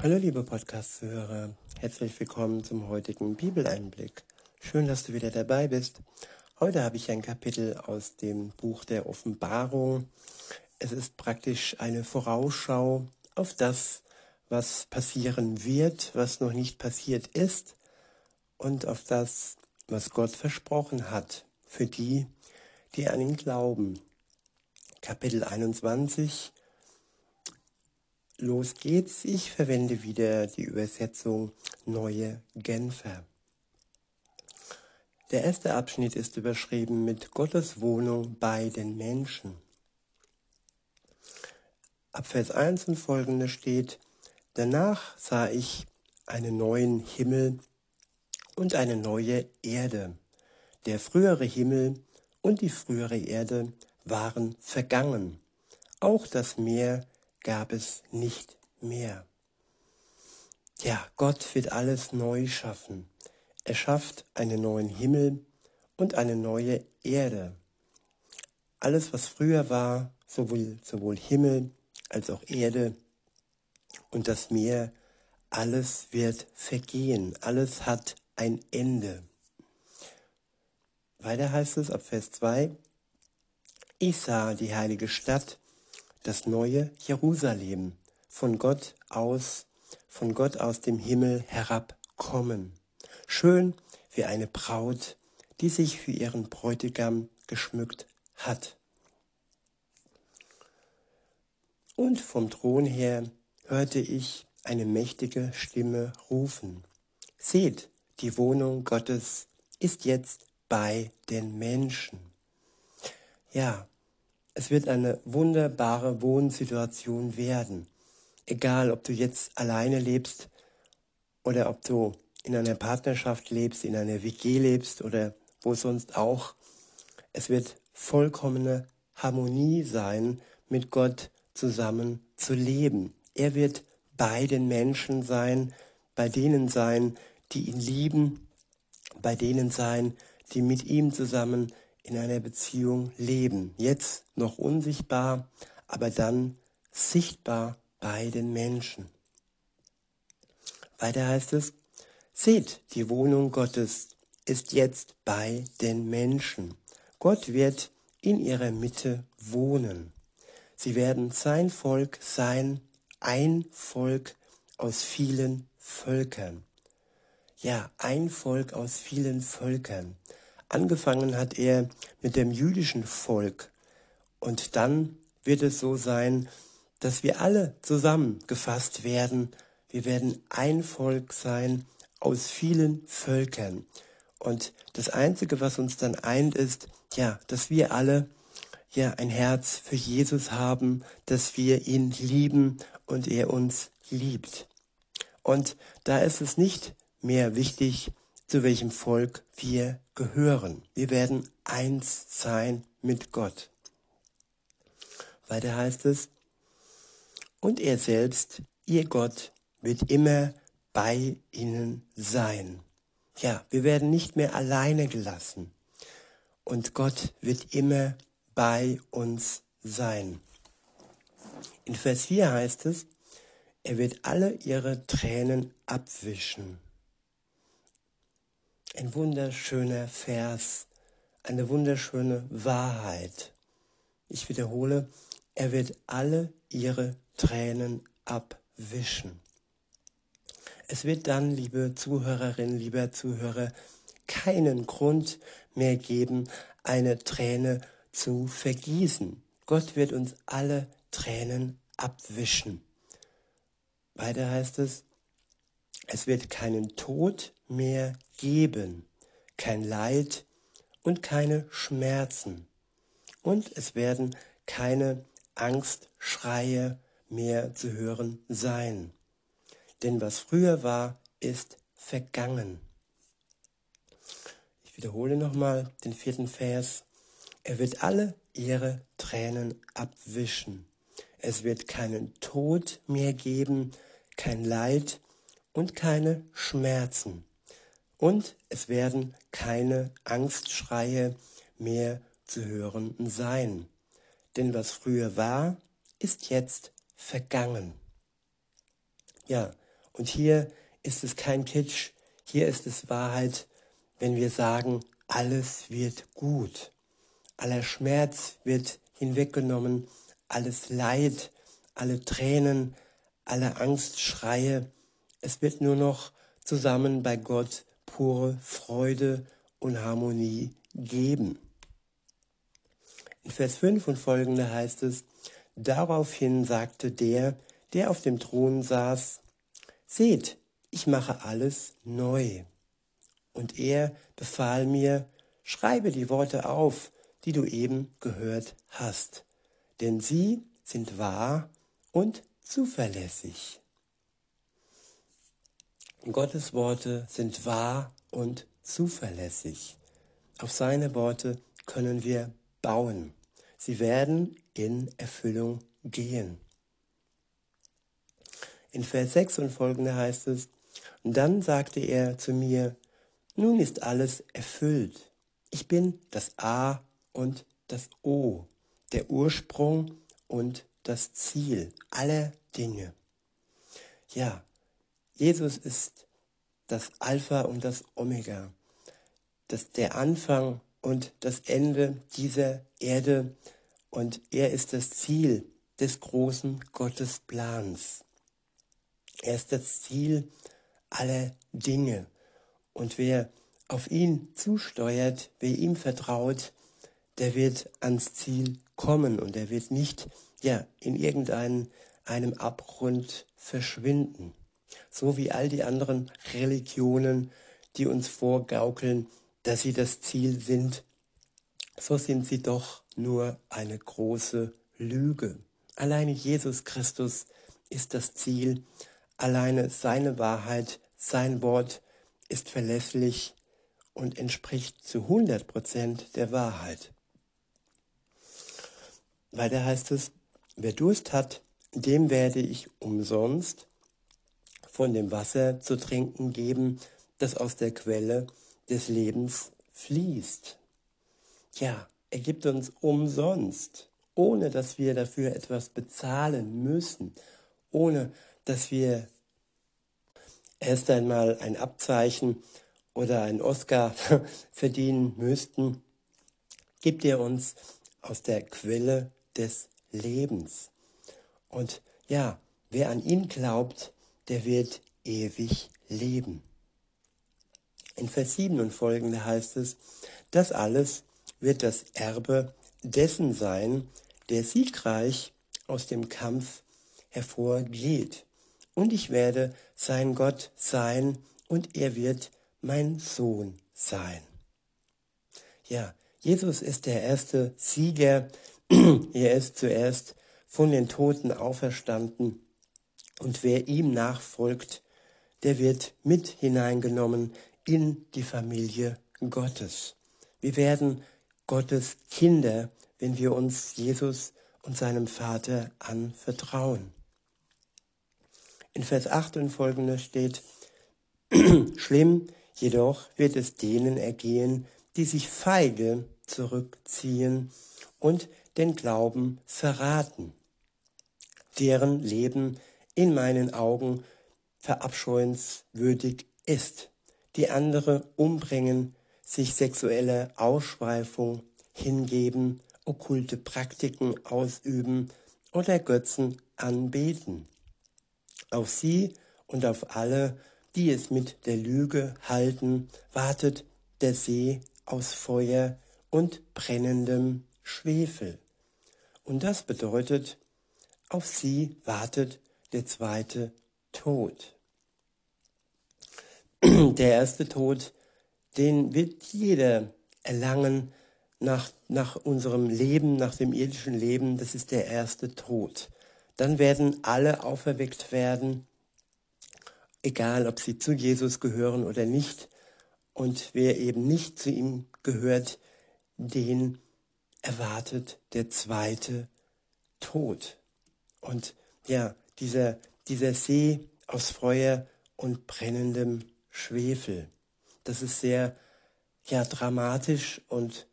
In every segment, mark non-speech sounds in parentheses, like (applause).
Hallo liebe Podcast-Zuhörer, herzlich willkommen zum heutigen Bibeleinblick. Schön, dass du wieder dabei bist. Heute habe ich ein Kapitel aus dem Buch der Offenbarung. Es ist praktisch eine Vorausschau auf das, was passieren wird, was noch nicht passiert ist und auf das, was Gott versprochen hat für die, die an ihn glauben. Kapitel 21 Los geht's. Ich verwende wieder die Übersetzung Neue Genfer. Der erste Abschnitt ist überschrieben mit Gottes Wohnung bei den Menschen. Ab Vers 1 und folgende steht, Danach sah ich einen neuen Himmel und eine neue Erde. Der frühere Himmel und die frühere Erde waren vergangen. Auch das Meer gab es nicht mehr. Ja, Gott wird alles neu schaffen. Er schafft einen neuen Himmel und eine neue Erde. Alles, was früher war, sowohl, sowohl Himmel als auch Erde und das Meer, alles wird vergehen, alles hat ein Ende. Weiter heißt es ab Vers 2, ich sah die heilige Stadt, das neue Jerusalem, von Gott aus, von Gott aus dem Himmel herabkommen. Schön wie eine Braut, die sich für ihren Bräutigam geschmückt hat. Und vom Thron her hörte ich eine mächtige Stimme rufen. Seht, die Wohnung Gottes ist jetzt bei den Menschen. Ja, es wird eine wunderbare Wohnsituation werden. Egal, ob du jetzt alleine lebst oder ob du in einer Partnerschaft lebst, in einer WG lebst oder wo sonst auch. Es wird vollkommene Harmonie sein, mit Gott zusammen zu leben. Er wird bei den Menschen sein, bei denen sein, die ihn lieben, bei denen sein, die mit ihm zusammen in einer Beziehung leben. Jetzt noch unsichtbar, aber dann sichtbar bei den Menschen. Weiter heißt es, seht, die Wohnung Gottes ist jetzt bei den Menschen. Gott wird in ihrer Mitte wohnen. Sie werden sein Volk sein, ein Volk aus vielen Völkern. Ja, ein Volk aus vielen Völkern. Angefangen hat er mit dem jüdischen Volk. Und dann wird es so sein, dass wir alle zusammengefasst werden. Wir werden ein Volk sein aus vielen Völkern. Und das Einzige, was uns dann eint, ist, ja, dass wir alle ja ein Herz für Jesus haben, dass wir ihn lieben und er uns liebt. Und da ist es nicht mehr wichtig, zu welchem Volk wir gehören. Wir werden eins sein mit Gott. Weiter heißt es, und er selbst, ihr Gott, wird immer bei ihnen sein. Ja, wir werden nicht mehr alleine gelassen. Und Gott wird immer bei uns sein. In Vers 4 heißt es, er wird alle ihre Tränen abwischen. Ein wunderschöner Vers, eine wunderschöne Wahrheit. Ich wiederhole, er wird alle ihre Tränen abwischen. Es wird dann, liebe Zuhörerinnen, lieber Zuhörer, keinen Grund mehr geben, eine Träne zu vergießen. Gott wird uns alle Tränen abwischen. Weiter heißt es, es wird keinen Tod mehr geben, kein Leid und keine Schmerzen. Und es werden keine Angstschreie mehr zu hören sein. Denn was früher war, ist vergangen. Ich wiederhole nochmal den vierten Vers. Er wird alle ihre Tränen abwischen. Es wird keinen Tod mehr geben, kein Leid und keine Schmerzen. Und es werden keine Angstschreie mehr zu hören sein. Denn was früher war, ist jetzt vergangen. Ja, Und hier ist es kein Kitsch, hier ist es Wahrheit, wenn wir sagen, alles wird gut. Aller Schmerz wird hinweggenommen, alles Leid, alle Tränen, alle Angstschreie. Es wird nur noch zusammen bei Gott pure Freude und Harmonie geben. In Vers 5 und folgende heißt es, Daraufhin sagte der, der auf dem Thron saß, Seht, ich mache alles neu. Und er befahl mir, schreibe die Worte auf, die du eben gehört hast, denn sie sind wahr und zuverlässig. Gottes Worte sind wahr und zuverlässig. Auf seine Worte können wir bauen. Sie werden in Erfüllung gehen. In Vers 6 und folgende heißt es, und dann sagte er zu mir, nun ist alles erfüllt. Ich bin das A und das O, der Ursprung und das Ziel aller Dinge. Ja, Jesus ist das Alpha und das Omega, das der Anfang und das Ende dieser Erde und er ist das Ziel des großen Gottesplans. Er ist das Ziel aller Dinge. Und wer auf ihn zusteuert, wer ihm vertraut, der wird ans Ziel kommen und er wird nicht ja, in irgendeinem einem Abgrund verschwinden. So wie all die anderen Religionen, die uns vorgaukeln, dass sie das Ziel sind, so sind sie doch nur eine große Lüge. Alleine Jesus Christus ist das Ziel, alleine seine Wahrheit, sein Wort ist verlässlich und entspricht zu 100 Prozent der Wahrheit. Weiter heißt es, wer Durst hat, dem werde ich umsonst von dem Wasser zu trinken geben, das aus der Quelle des Lebens fließt. Ja, er gibt uns umsonst, ohne dass wir dafür etwas bezahlen müssen, ohne dass wir erst einmal ein Abzeichen oder ein Oscar (laughs) verdienen müssten, gibt er uns aus der Quelle des Lebens. Und ja, wer an ihn glaubt, der wird ewig leben. In Vers 7 und folgende heißt es, das alles wird das Erbe dessen sein, der siegreich aus dem Kampf hervorgeht. Und ich werde sein Gott sein und er wird mein Sohn sein. Ja, Jesus ist der erste Sieger. (clears throat) er ist zuerst von den Toten auferstanden. Und wer ihm nachfolgt, der wird mit hineingenommen in die Familie Gottes. Wir werden Gottes Kinder, wenn wir uns Jesus und seinem Vater anvertrauen. In Vers 8 und folgende steht, (clears throat) schlimm jedoch wird es denen ergehen, die sich feige zurückziehen und den Glauben verraten, deren Leben in meinen Augen verabscheuenswürdig ist, die andere umbringen, sich sexuelle Ausschweifung hingeben, okkulte Praktiken ausüben oder Götzen anbeten. Auf sie und auf alle, die es mit der Lüge halten, wartet der See aus Feuer und brennendem Schwefel. Und das bedeutet, auf sie wartet der zweite Tod. Der erste Tod, den wird jeder erlangen nach, nach unserem Leben, nach dem irdischen Leben, das ist der erste Tod. Dann werden alle auferweckt werden, egal ob sie zu Jesus gehören oder nicht. Und wer eben nicht zu ihm gehört, den erwartet der zweite Tod. Und ja, dieser, dieser See aus Feuer und brennendem Schwefel, das ist sehr ja, dramatisch und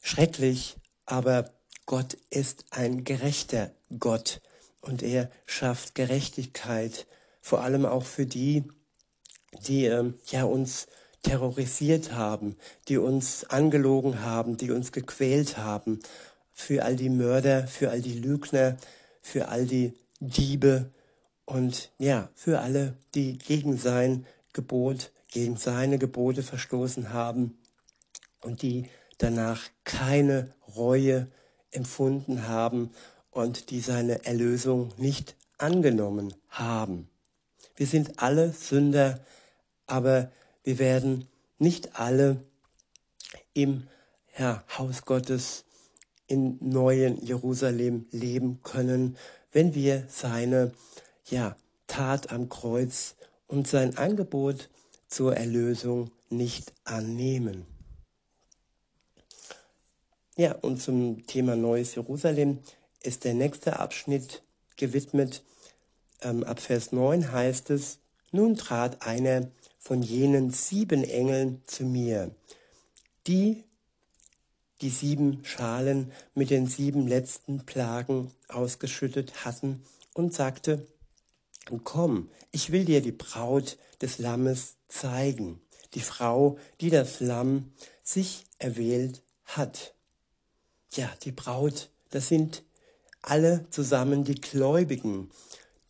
schrecklich, aber Gott ist ein gerechter Gott und er schafft Gerechtigkeit vor allem auch für die, die äh, ja uns terrorisiert haben, die uns angelogen haben, die uns gequält haben, für all die Mörder, für all die Lügner, für all die Diebe und ja, für alle, die gegen sein Gebot, gegen seine Gebote verstoßen haben und die danach keine Reue empfunden haben und die seine Erlösung nicht angenommen haben. Wir sind alle Sünder, aber wir werden nicht alle im ja, Haus Gottes in neuen Jerusalem leben können, wenn wir seine ja, Tat am Kreuz und sein Angebot zur Erlösung nicht annehmen. Ja, und zum Thema Neues Jerusalem ist der nächste Abschnitt gewidmet. Ähm, ab Vers 9 heißt es, nun trat einer von jenen sieben Engeln zu mir, die die sieben Schalen mit den sieben letzten Plagen ausgeschüttet hatten und sagte, Komm, ich will dir die Braut des Lammes zeigen, die Frau, die das Lamm sich erwählt hat. Ja, die Braut, das sind alle zusammen die Gläubigen.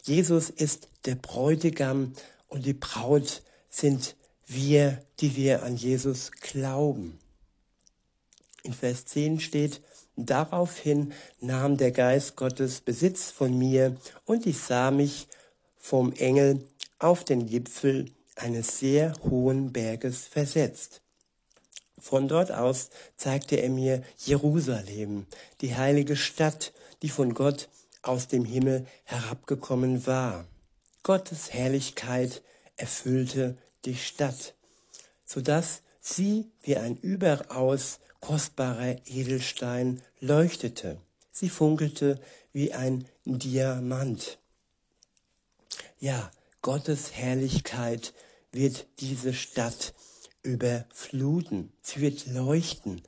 Jesus ist der Bräutigam und die Braut sind wir, die wir an Jesus glauben. In Vers 10 steht, daraufhin nahm der Geist Gottes Besitz von mir und ich sah mich vom Engel auf den Gipfel eines sehr hohen Berges versetzt. Von dort aus zeigte er mir Jerusalem, die heilige Stadt, die von Gott aus dem Himmel herabgekommen war. Gottes Herrlichkeit erfüllte die Stadt, so dass sie wie ein überaus kostbarer Edelstein leuchtete. Sie funkelte wie ein Diamant. Ja, Gottes Herrlichkeit wird diese Stadt überfluten. Sie wird leuchten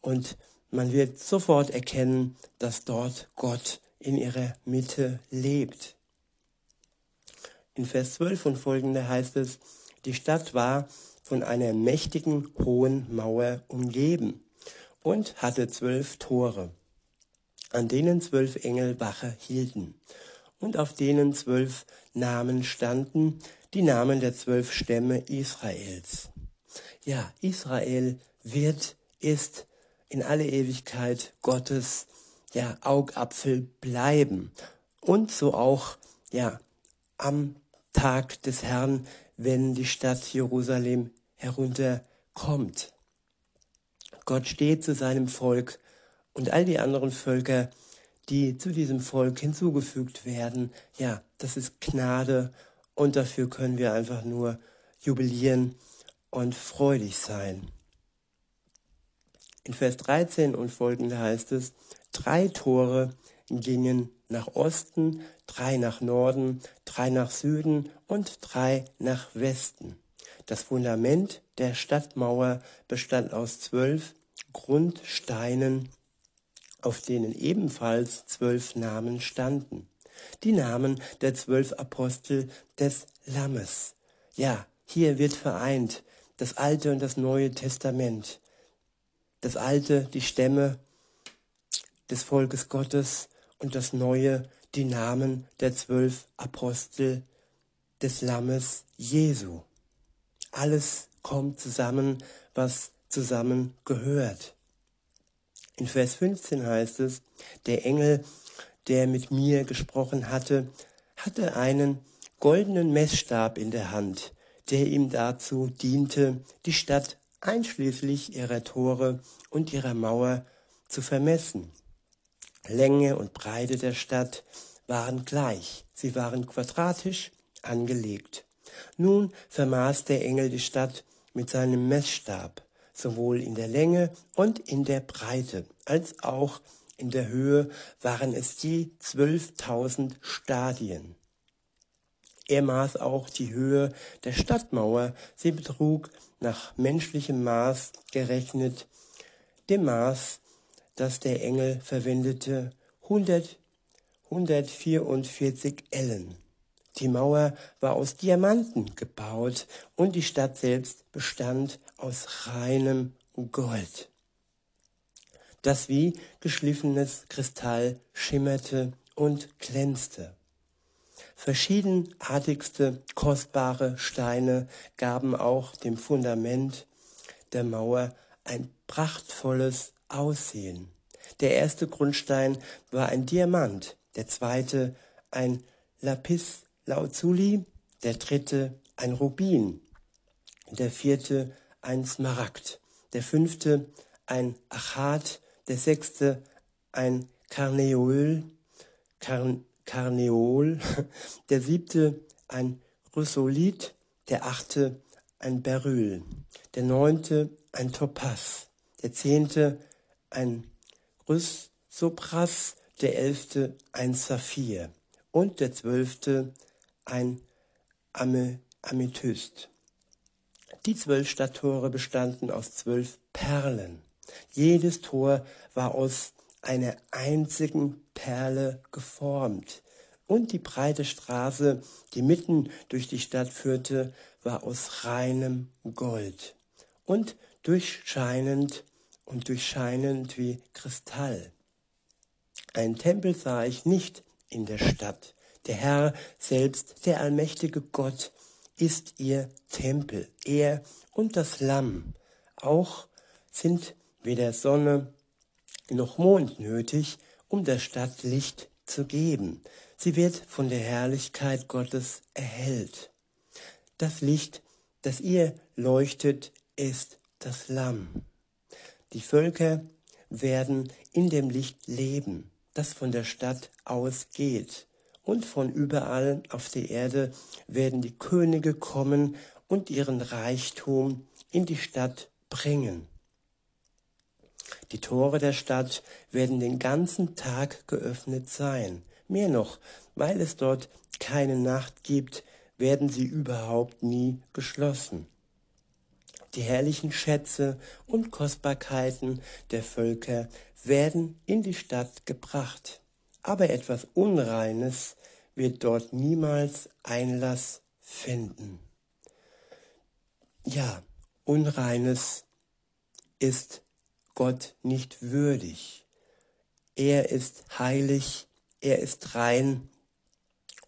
und man wird sofort erkennen, dass dort Gott in ihrer Mitte lebt. In Vers 12 und folgende heißt es, die Stadt war von einer mächtigen hohen Mauer umgeben und hatte zwölf Tore, an denen zwölf Engel Wache hielten und auf denen zwölf Namen standen, die Namen der zwölf Stämme Israels. Ja, Israel wird, ist in alle Ewigkeit Gottes ja, Augapfel bleiben. Und so auch ja, am Tag des Herrn, wenn die Stadt Jerusalem herunterkommt. Gott steht zu seinem Volk und all die anderen Völker die zu diesem Volk hinzugefügt werden. Ja, das ist Gnade und dafür können wir einfach nur jubilieren und freudig sein. In Vers 13 und folgende heißt es, drei Tore gingen nach Osten, drei nach Norden, drei nach Süden und drei nach Westen. Das Fundament der Stadtmauer bestand aus zwölf Grundsteinen auf denen ebenfalls zwölf Namen standen. Die Namen der zwölf Apostel des Lammes. Ja, hier wird vereint das Alte und das Neue Testament. Das Alte, die Stämme des Volkes Gottes und das Neue, die Namen der zwölf Apostel des Lammes Jesu. Alles kommt zusammen, was zusammen gehört. In Vers 15 heißt es, der Engel, der mit mir gesprochen hatte, hatte einen goldenen Messstab in der Hand, der ihm dazu diente, die Stadt einschließlich ihrer Tore und ihrer Mauer zu vermessen. Länge und Breite der Stadt waren gleich, sie waren quadratisch angelegt. Nun vermaß der Engel die Stadt mit seinem Messstab sowohl in der Länge und in der Breite als auch in der Höhe waren es je 12.000 Stadien. Er maß auch die Höhe der Stadtmauer. Sie betrug nach menschlichem Maß gerechnet dem Maß, das der Engel verwendete, 100, 144 Ellen. Die Mauer war aus Diamanten gebaut und die Stadt selbst bestand aus reinem Gold, das wie geschliffenes Kristall schimmerte und glänzte. Verschiedenartigste kostbare Steine gaben auch dem Fundament der Mauer ein prachtvolles Aussehen. Der erste Grundstein war ein Diamant, der zweite ein Lapis Lazuli, der dritte ein Rubin, der vierte ein Smaragd, der fünfte ein Achat, der sechste ein Karneol, Karn, Karneol, (laughs) der siebte ein Chrysolith, der achte ein Beryl, der neunte ein Topaz, der zehnte ein Chrysopras, der elfte ein Saphir und der zwölfte ein Amethyst. Die zwölf Stadttore bestanden aus zwölf Perlen. Jedes Tor war aus einer einzigen Perle geformt. Und die breite Straße, die mitten durch die Stadt führte, war aus reinem Gold und durchscheinend und durchscheinend wie Kristall. Ein Tempel sah ich nicht in der Stadt. Der Herr selbst, der allmächtige Gott, ist ihr Tempel, er und das Lamm. Auch sind weder Sonne noch Mond nötig, um der Stadt Licht zu geben. Sie wird von der Herrlichkeit Gottes erhellt. Das Licht, das ihr leuchtet, ist das Lamm. Die Völker werden in dem Licht leben, das von der Stadt ausgeht. Und von überall auf der Erde werden die Könige kommen und ihren Reichtum in die Stadt bringen. Die Tore der Stadt werden den ganzen Tag geöffnet sein. Mehr noch, weil es dort keine Nacht gibt, werden sie überhaupt nie geschlossen. Die herrlichen Schätze und Kostbarkeiten der Völker werden in die Stadt gebracht, aber etwas Unreines wird dort niemals Einlass finden. Ja, Unreines ist Gott nicht würdig. Er ist heilig, er ist rein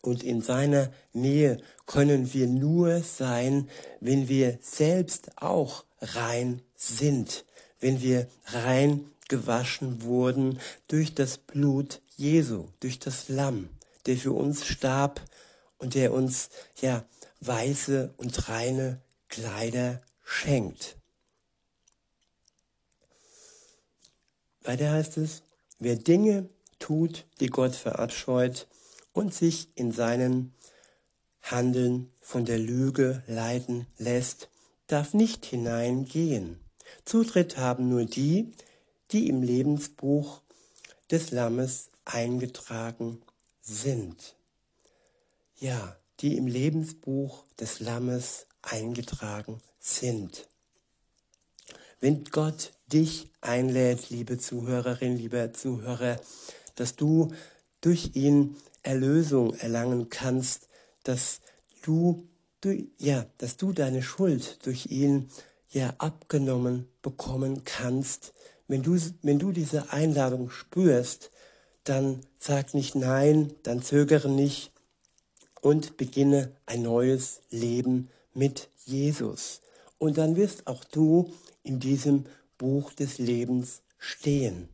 und in seiner Nähe können wir nur sein, wenn wir selbst auch rein sind, wenn wir rein gewaschen wurden durch das Blut Jesu, durch das Lamm, der für uns starb und der uns ja weiße und reine Kleider schenkt. Weiter heißt es, wer Dinge tut, die Gott verabscheut und sich in seinen Handeln von der Lüge leiten lässt, darf nicht hineingehen. Zutritt haben nur die, die im Lebensbuch des Lammes eingetragen sind. Ja, die im Lebensbuch des Lammes eingetragen sind. Wenn Gott dich einlädt, liebe Zuhörerin, lieber Zuhörer, dass du durch ihn Erlösung erlangen kannst, dass du, du ja, dass du deine Schuld durch ihn ja abgenommen bekommen kannst. Wenn du, wenn du diese Einladung spürst, dann sag nicht nein, dann zögere nicht und beginne ein neues Leben mit Jesus. Und dann wirst auch du in diesem Buch des Lebens stehen.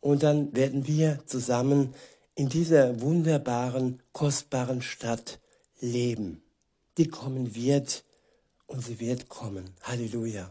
Und dann werden wir zusammen in dieser wunderbaren, kostbaren Stadt leben. Die kommen wird und sie wird kommen. Halleluja.